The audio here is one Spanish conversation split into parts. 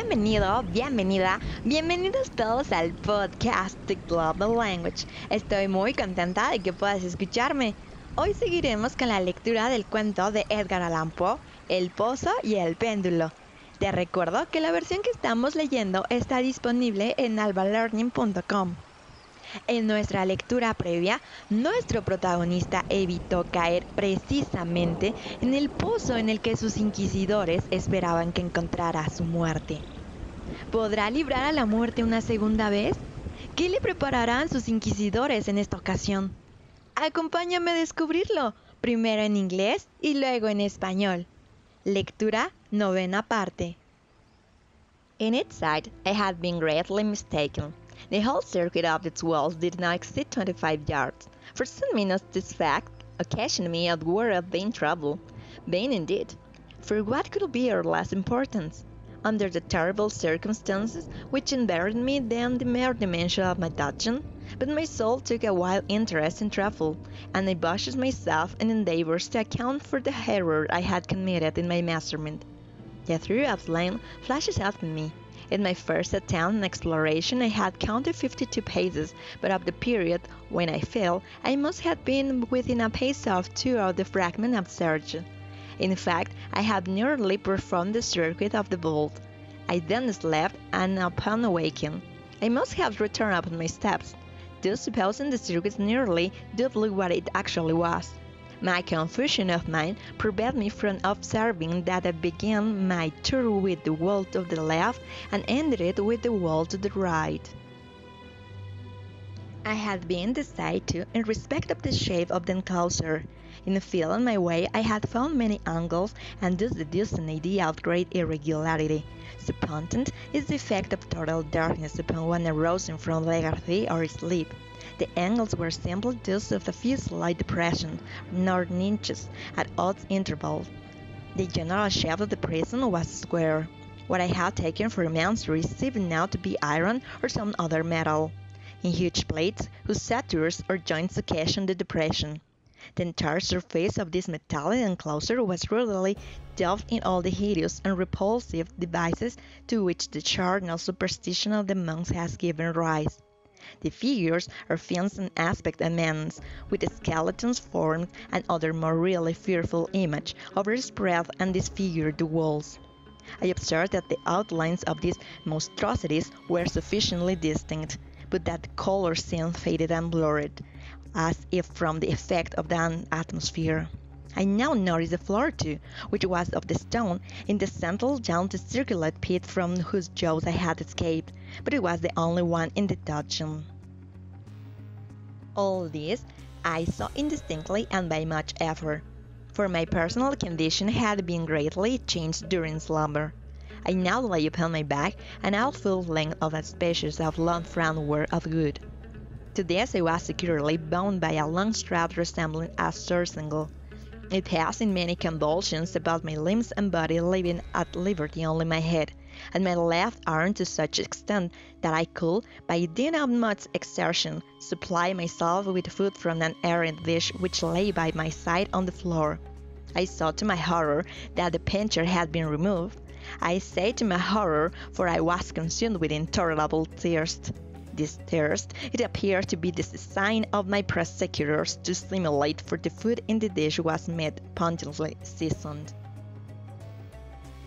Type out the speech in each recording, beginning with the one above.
Bienvenido, bienvenida, bienvenidos todos al podcast de Global Language. Estoy muy contenta de que puedas escucharme. Hoy seguiremos con la lectura del cuento de Edgar Allan Poe, El Pozo y el Péndulo. Te recuerdo que la versión que estamos leyendo está disponible en albalearning.com. En nuestra lectura previa, nuestro protagonista evitó caer precisamente en el pozo en el que sus inquisidores esperaban que encontrara su muerte. ¿Podrá librar a la muerte una segunda vez? ¿Qué le prepararán sus inquisidores en esta ocasión? Acompáñame a descubrirlo, primero en inglés y luego en español. Lectura novena parte. In its side, I had been greatly mistaken. The whole circuit of its walls did not exceed 25 yards. For some minutes this fact occasioned me a worry of vain trouble. Vain indeed, for what could be of less importance? Under the terrible circumstances which embarrassed me than the mere dimension of my dungeon? But my soul took a wild interest in travel, and I bushed myself in endeavours to account for the error I had committed in my measurement. The threw of land flashes out at me. In my first attempt at exploration I had counted 52 paces, but of the period when I fell I must have been within a pace of two of the fragment of search. In fact, I had nearly performed the circuit of the vault. I then slept, and upon awaking, I must have returned upon my steps, thus supposing the circuit nearly doubly what it actually was. My confusion of mind prevented me from observing that I began my tour with the wall to the left and ended it with the wall to the right. I had been decided to in respect of the shape of the enclosure. In feeling my way I had found many angles and thus deduced an idea of great irregularity. Supponent is the effect of total darkness upon one arousing from lethargy or sleep. The angles were simply those of a few slight depressions, north inches, at odd intervals. The general shape of the prison was square. What I had taken for masonry seemed now to be iron or some other metal, in huge plates whose sutures or joints occasioned the depression. The entire surface of this metallic enclosure was rudely daubed in all the hideous and repulsive devices to which the charnel superstition of the monks has given rise. The figures are fiends in aspect and men's, with skeletons formed and other more really fearful images overspread and disfigured the walls. I observed that the outlines of these monstrosities were sufficiently distinct, but that the colour seemed faded and blurred, as if from the effect of the atmosphere. I now noticed the floor too, which was of the stone, in the central down the circular pit from whose jaws I had escaped, but it was the only one in the dungeon. All this I saw indistinctly and by much effort, for my personal condition had been greatly changed during slumber. I now lay upon my back and out full length of a spacious of long framework of wood. To this I was securely bound by a long strap resembling a surcingle. It has in many convulsions about my limbs and body, leaving at liberty only my head, and my left arm to such extent that I could, by dint of much exertion, supply myself with food from an errant dish which lay by my side on the floor. I saw to my horror that the pincher had been removed. I say to my horror, for I was consumed with intolerable thirst. This thirst, it appeared to be the design of my persecutors to stimulate, for the food in the dish was made pungently seasoned.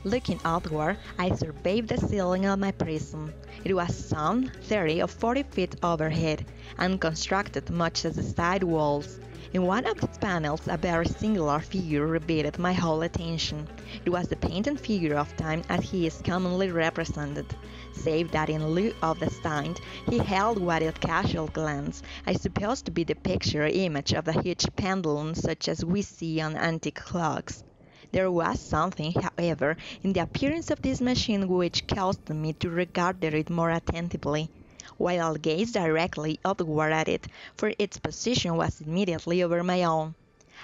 Looking outward, I surveyed the ceiling of my prison. It was some thirty or forty feet overhead, and constructed much as the side walls. In one of its panels a very singular figure riveted my whole attention. It was the painted figure of Time as he is commonly represented, save that in lieu of the saint he held what at casual glance I supposed to be the picture image of a huge pendulum such as we see on antique clocks. There was something, however, in the appearance of this machine which caused me to regard it more attentively while I gazed directly upward at it, for its position was immediately over my own.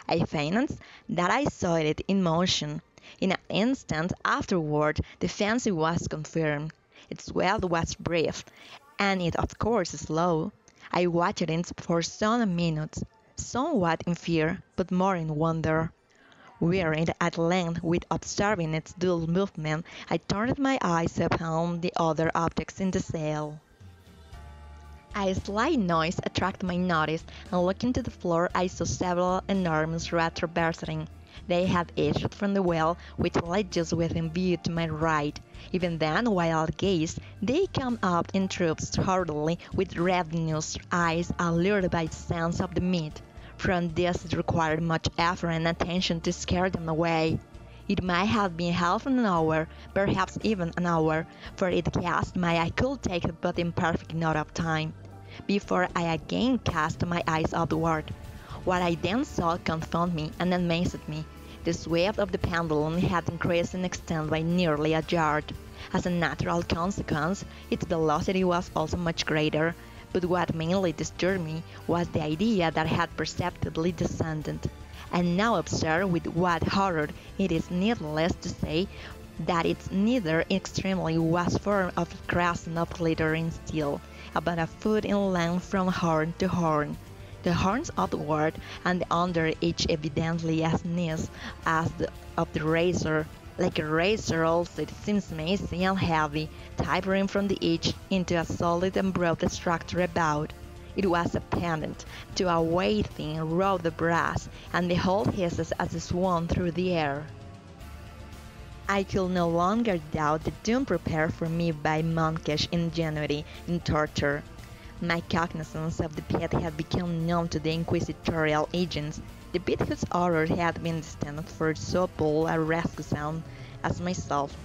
I fancied that I saw it in motion. In an instant afterward the fancy was confirmed. Its swell was brief, and it of course slow. I watched it for some minutes, somewhat in fear, but more in wonder. Wearied at length with observing its dull movement, I turned my eyes upon the other objects in the cell. A slight noise attracted my notice, and looking to the floor I saw several enormous rats traversing. They had issued from the well, which lay just within view to my right. Even then, while I gazed, they came up in troops hurriedly, with ravenous eyes allured by the sense of the meat. From this it required much effort and attention to scare them away. It might have been half an hour, perhaps even an hour, for it cast my I could take but imperfect note of time, before I again cast my eyes outward. What I then saw confounded me and amazed me. The sweep of the pendulum had increased in extent by nearly a yard. As a natural consequence, its velocity was also much greater, but what mainly disturbed me was the idea that it had perceptibly descended. And now observe with what horror it is needless to say that its nether extremely was formed of crescent of glittering steel, about a foot in length from horn to horn, the horns outward, and under each evidently as nice as the of the razor. Like a razor also it seems massy and heavy, tapering from the edge into a solid and broad structure about. It was a pendant to a waiting rod of brass, and the whole hisses as it swung through the air. I could no longer doubt the doom prepared for me by monkish ingenuity in torture. My cognizance of the pit had become known to the inquisitorial agents, the pit whose horror had been destined for so bold a sound as myself.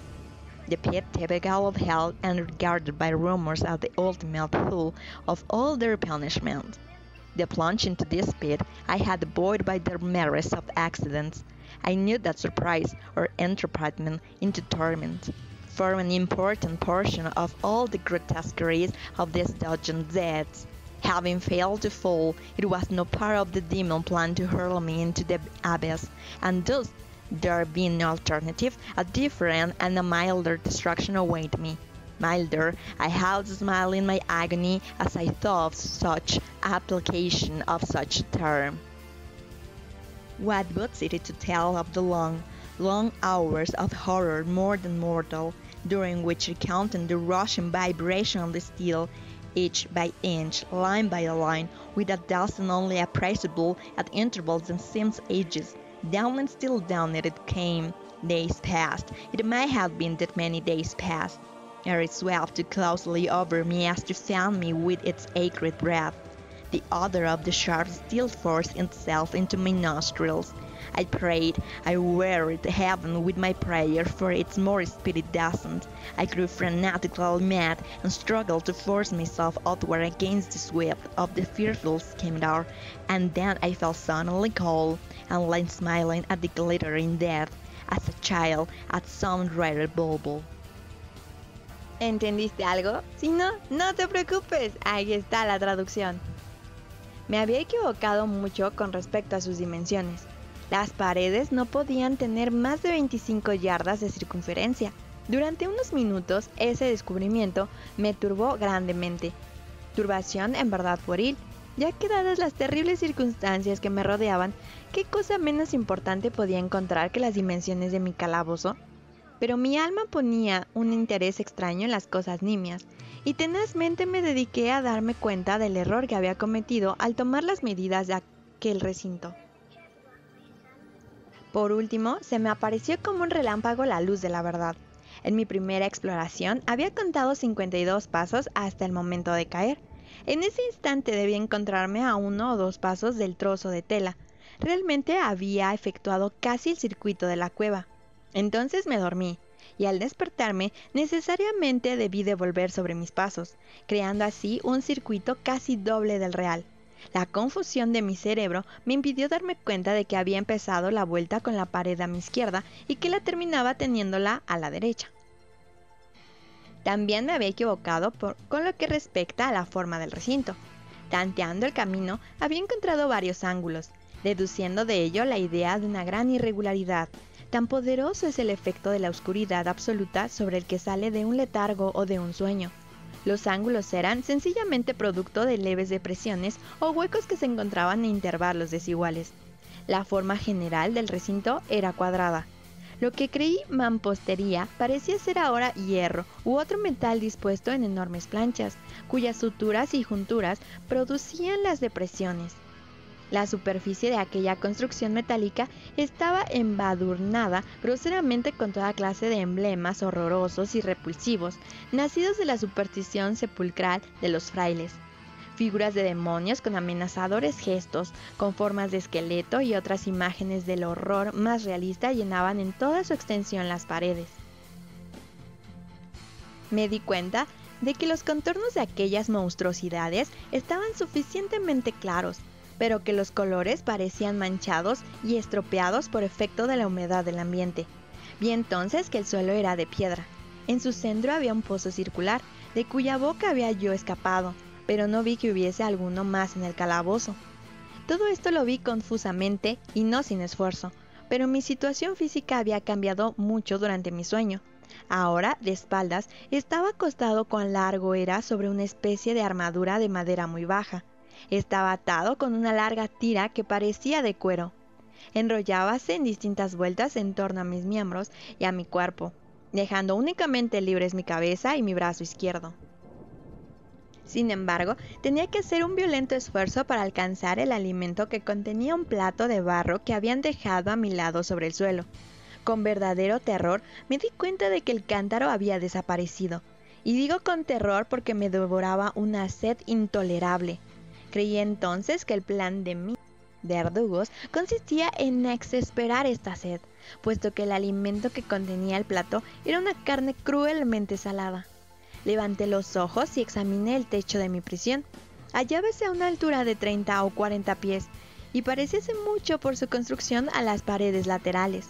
The pit typical of hell and regarded by rumors as the ultimate tool of all their punishment. The plunge into this pit I had buoyed by the merest of accidents. I knew that surprise or entrapment into torment formed an important portion of all the grotesqueries of these dungeon deaths. Having failed to fall, it was no part of the demon plan to hurl me into the abyss, and thus, there being no alternative, a different and a milder destruction awaited me. Milder, I held a smile in my agony as I thought of such application of such a term. What boots it to tell of the long, long hours of horror more than mortal, during which recounting the rushing vibration of the steel, inch by inch, line by line, with a dozen only appreciable at intervals and seems ages, down and still down it came. Days passed. It might have been that many days passed, ere it swept too closely over me as to fan me with its acrid breath. The odor of the sharp steel forced itself into my nostrils. I prayed, I worried heaven with my prayer for its more speedy descent. I grew frantically mad and struggled to force myself outward against the sweep of the fearful scimitar, and then I felt suddenly cold, and lay smiling at the glittering death, as a child at some rare bauble. ¿Entendiste algo? Si no, no te preocupes, ahí está la traducción. Me había equivocado mucho con respecto a sus dimensiones. Las paredes no podían tener más de 25 yardas de circunferencia. Durante unos minutos ese descubrimiento me turbó grandemente. Turbación en verdad pueril, ya que dadas las terribles circunstancias que me rodeaban, ¿qué cosa menos importante podía encontrar que las dimensiones de mi calabozo? Pero mi alma ponía un interés extraño en las cosas nimias, y tenazmente me dediqué a darme cuenta del error que había cometido al tomar las medidas de aquel recinto. Por último, se me apareció como un relámpago la luz de la verdad. En mi primera exploración había contado 52 pasos hasta el momento de caer. En ese instante debía encontrarme a uno o dos pasos del trozo de tela. Realmente había efectuado casi el circuito de la cueva. Entonces me dormí, y al despertarme necesariamente debí de volver sobre mis pasos, creando así un circuito casi doble del real. La confusión de mi cerebro me impidió darme cuenta de que había empezado la vuelta con la pared a mi izquierda y que la terminaba teniéndola a la derecha. También me había equivocado con lo que respecta a la forma del recinto. Tanteando el camino, había encontrado varios ángulos, deduciendo de ello la idea de una gran irregularidad, Tan poderoso es el efecto de la oscuridad absoluta sobre el que sale de un letargo o de un sueño. Los ángulos eran sencillamente producto de leves depresiones o huecos que se encontraban en intervalos desiguales. La forma general del recinto era cuadrada. Lo que creí mampostería parecía ser ahora hierro u otro metal dispuesto en enormes planchas, cuyas suturas y junturas producían las depresiones. La superficie de aquella construcción metálica estaba embadurnada groseramente con toda clase de emblemas horrorosos y repulsivos, nacidos de la superstición sepulcral de los frailes. Figuras de demonios con amenazadores gestos, con formas de esqueleto y otras imágenes del horror más realista llenaban en toda su extensión las paredes. Me di cuenta de que los contornos de aquellas monstruosidades estaban suficientemente claros pero que los colores parecían manchados y estropeados por efecto de la humedad del ambiente. Vi entonces que el suelo era de piedra. En su centro había un pozo circular, de cuya boca había yo escapado, pero no vi que hubiese alguno más en el calabozo. Todo esto lo vi confusamente y no sin esfuerzo, pero mi situación física había cambiado mucho durante mi sueño. Ahora, de espaldas, estaba acostado con largo era sobre una especie de armadura de madera muy baja. Estaba atado con una larga tira que parecía de cuero. Enrollábase en distintas vueltas en torno a mis miembros y a mi cuerpo, dejando únicamente libres mi cabeza y mi brazo izquierdo. Sin embargo, tenía que hacer un violento esfuerzo para alcanzar el alimento que contenía un plato de barro que habían dejado a mi lado sobre el suelo. Con verdadero terror me di cuenta de que el cántaro había desaparecido. Y digo con terror porque me devoraba una sed intolerable. Creí entonces que el plan de mis verdugos consistía en exesperar esta sed, puesto que el alimento que contenía el plato era una carne cruelmente salada. Levanté los ojos y examiné el techo de mi prisión. Hallábase a una altura de 30 o 40 pies y pareciese mucho por su construcción a las paredes laterales.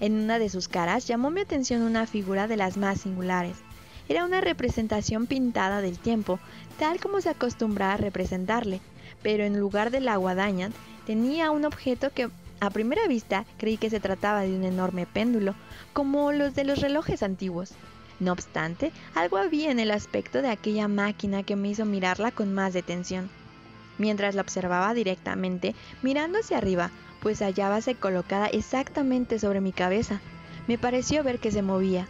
En una de sus caras llamó mi atención una figura de las más singulares. Era una representación pintada del tiempo, tal como se acostumbra a representarle, pero en lugar de la guadaña tenía un objeto que a primera vista creí que se trataba de un enorme péndulo, como los de los relojes antiguos. No obstante, algo había en el aspecto de aquella máquina que me hizo mirarla con más detención. Mientras la observaba directamente, mirando hacia arriba, pues hallábase colocada exactamente sobre mi cabeza, me pareció ver que se movía,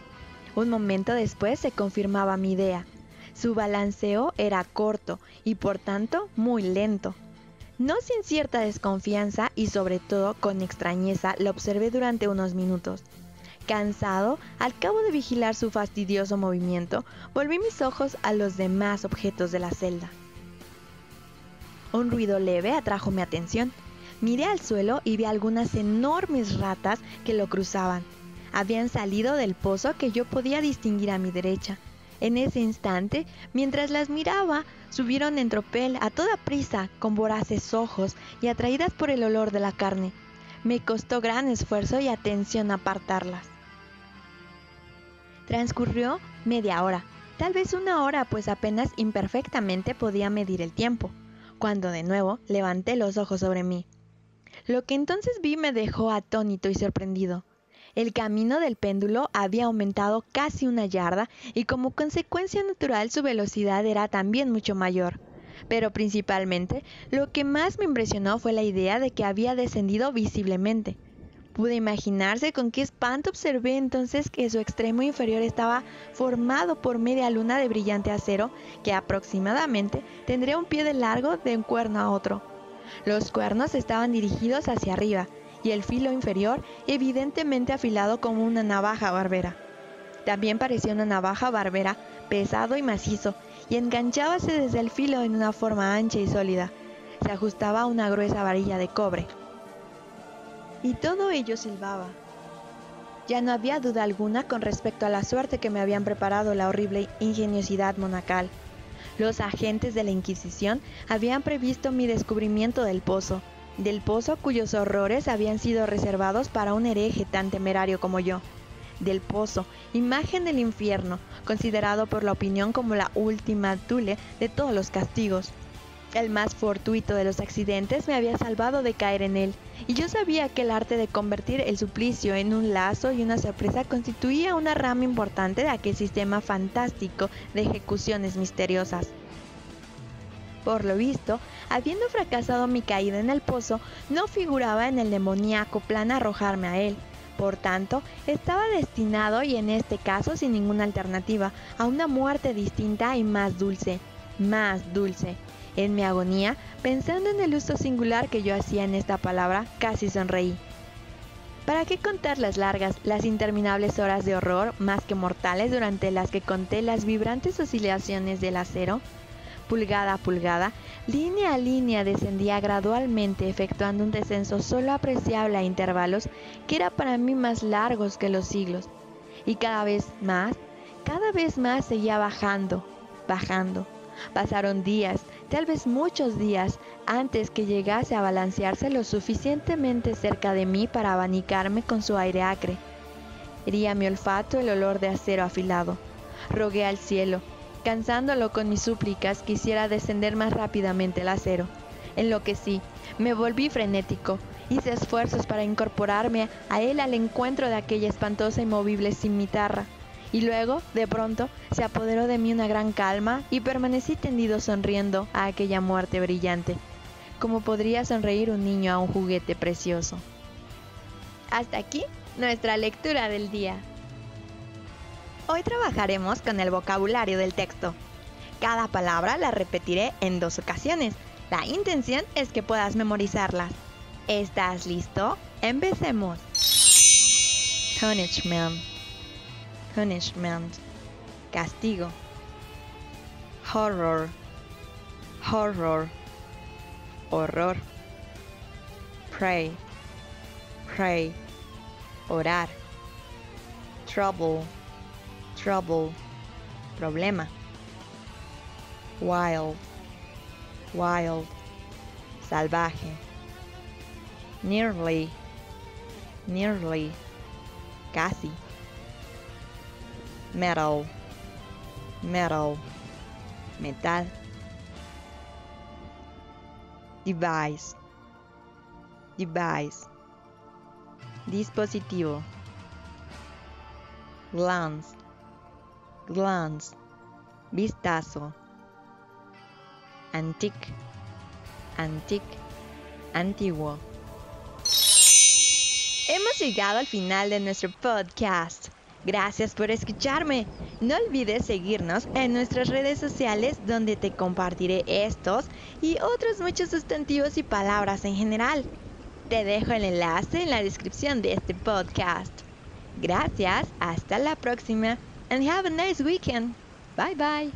un momento después se confirmaba mi idea. Su balanceo era corto y por tanto muy lento. No sin cierta desconfianza y sobre todo con extrañeza lo observé durante unos minutos. Cansado, al cabo de vigilar su fastidioso movimiento, volví mis ojos a los demás objetos de la celda. Un ruido leve atrajo mi atención. Miré al suelo y vi algunas enormes ratas que lo cruzaban habían salido del pozo que yo podía distinguir a mi derecha. En ese instante, mientras las miraba, subieron en tropel a toda prisa, con voraces ojos y atraídas por el olor de la carne. Me costó gran esfuerzo y atención apartarlas. Transcurrió media hora, tal vez una hora, pues apenas imperfectamente podía medir el tiempo, cuando de nuevo levanté los ojos sobre mí. Lo que entonces vi me dejó atónito y sorprendido. El camino del péndulo había aumentado casi una yarda y como consecuencia natural su velocidad era también mucho mayor. Pero principalmente lo que más me impresionó fue la idea de que había descendido visiblemente. Pude imaginarse con qué espanto observé entonces que su extremo inferior estaba formado por media luna de brillante acero que aproximadamente tendría un pie de largo de un cuerno a otro. Los cuernos estaban dirigidos hacia arriba y el filo inferior evidentemente afilado como una navaja barbera. También parecía una navaja barbera, pesado y macizo, y enganchábase desde el filo en una forma ancha y sólida. Se ajustaba a una gruesa varilla de cobre. Y todo ello silbaba. Ya no había duda alguna con respecto a la suerte que me habían preparado la horrible ingeniosidad monacal. Los agentes de la Inquisición habían previsto mi descubrimiento del pozo, del pozo cuyos horrores habían sido reservados para un hereje tan temerario como yo. Del pozo, imagen del infierno, considerado por la opinión como la última tule de todos los castigos. El más fortuito de los accidentes me había salvado de caer en él, y yo sabía que el arte de convertir el suplicio en un lazo y una sorpresa constituía una rama importante de aquel sistema fantástico de ejecuciones misteriosas. Por lo visto, habiendo fracasado mi caída en el pozo, no figuraba en el demoníaco plan arrojarme a él. Por tanto, estaba destinado, y en este caso sin ninguna alternativa, a una muerte distinta y más dulce, más dulce. En mi agonía, pensando en el uso singular que yo hacía en esta palabra, casi sonreí. ¿Para qué contar las largas, las interminables horas de horror, más que mortales, durante las que conté las vibrantes oscilaciones del acero? Pulgada a pulgada, línea a línea descendía gradualmente, efectuando un descenso solo apreciable a intervalos que era para mí más largos que los siglos. Y cada vez más, cada vez más seguía bajando, bajando. Pasaron días, tal vez muchos días, antes que llegase a balancearse lo suficientemente cerca de mí para abanicarme con su aire acre. Hería mi olfato el olor de acero afilado. Rogué al cielo, Cansándolo con mis súplicas, quisiera descender más rápidamente el acero. Enloquecí, me volví frenético, hice esfuerzos para incorporarme a él al encuentro de aquella espantosa inmovible cimitarra. Y luego, de pronto, se apoderó de mí una gran calma y permanecí tendido sonriendo a aquella muerte brillante, como podría sonreír un niño a un juguete precioso. Hasta aquí nuestra lectura del día. Hoy trabajaremos con el vocabulario del texto. Cada palabra la repetiré en dos ocasiones. La intención es que puedas memorizarlas. ¿Estás listo? Empecemos. Punishment. Punishment. Castigo. Horror. Horror. Horror. Pray. Pray. Orar. Trouble trouble, problema. Wild, wild, salvaje. Nearly, nearly, casi. Metal, metal, metal. Device, device. Dispositivo. Glance, glance, vistazo. Antique, antique, antiguo. Hemos llegado al final de nuestro podcast. Gracias por escucharme. No olvides seguirnos en nuestras redes sociales donde te compartiré estos y otros muchos sustantivos y palabras en general. Te dejo el enlace en la descripción de este podcast. Gracias, hasta la próxima. And have a nice weekend. Bye bye.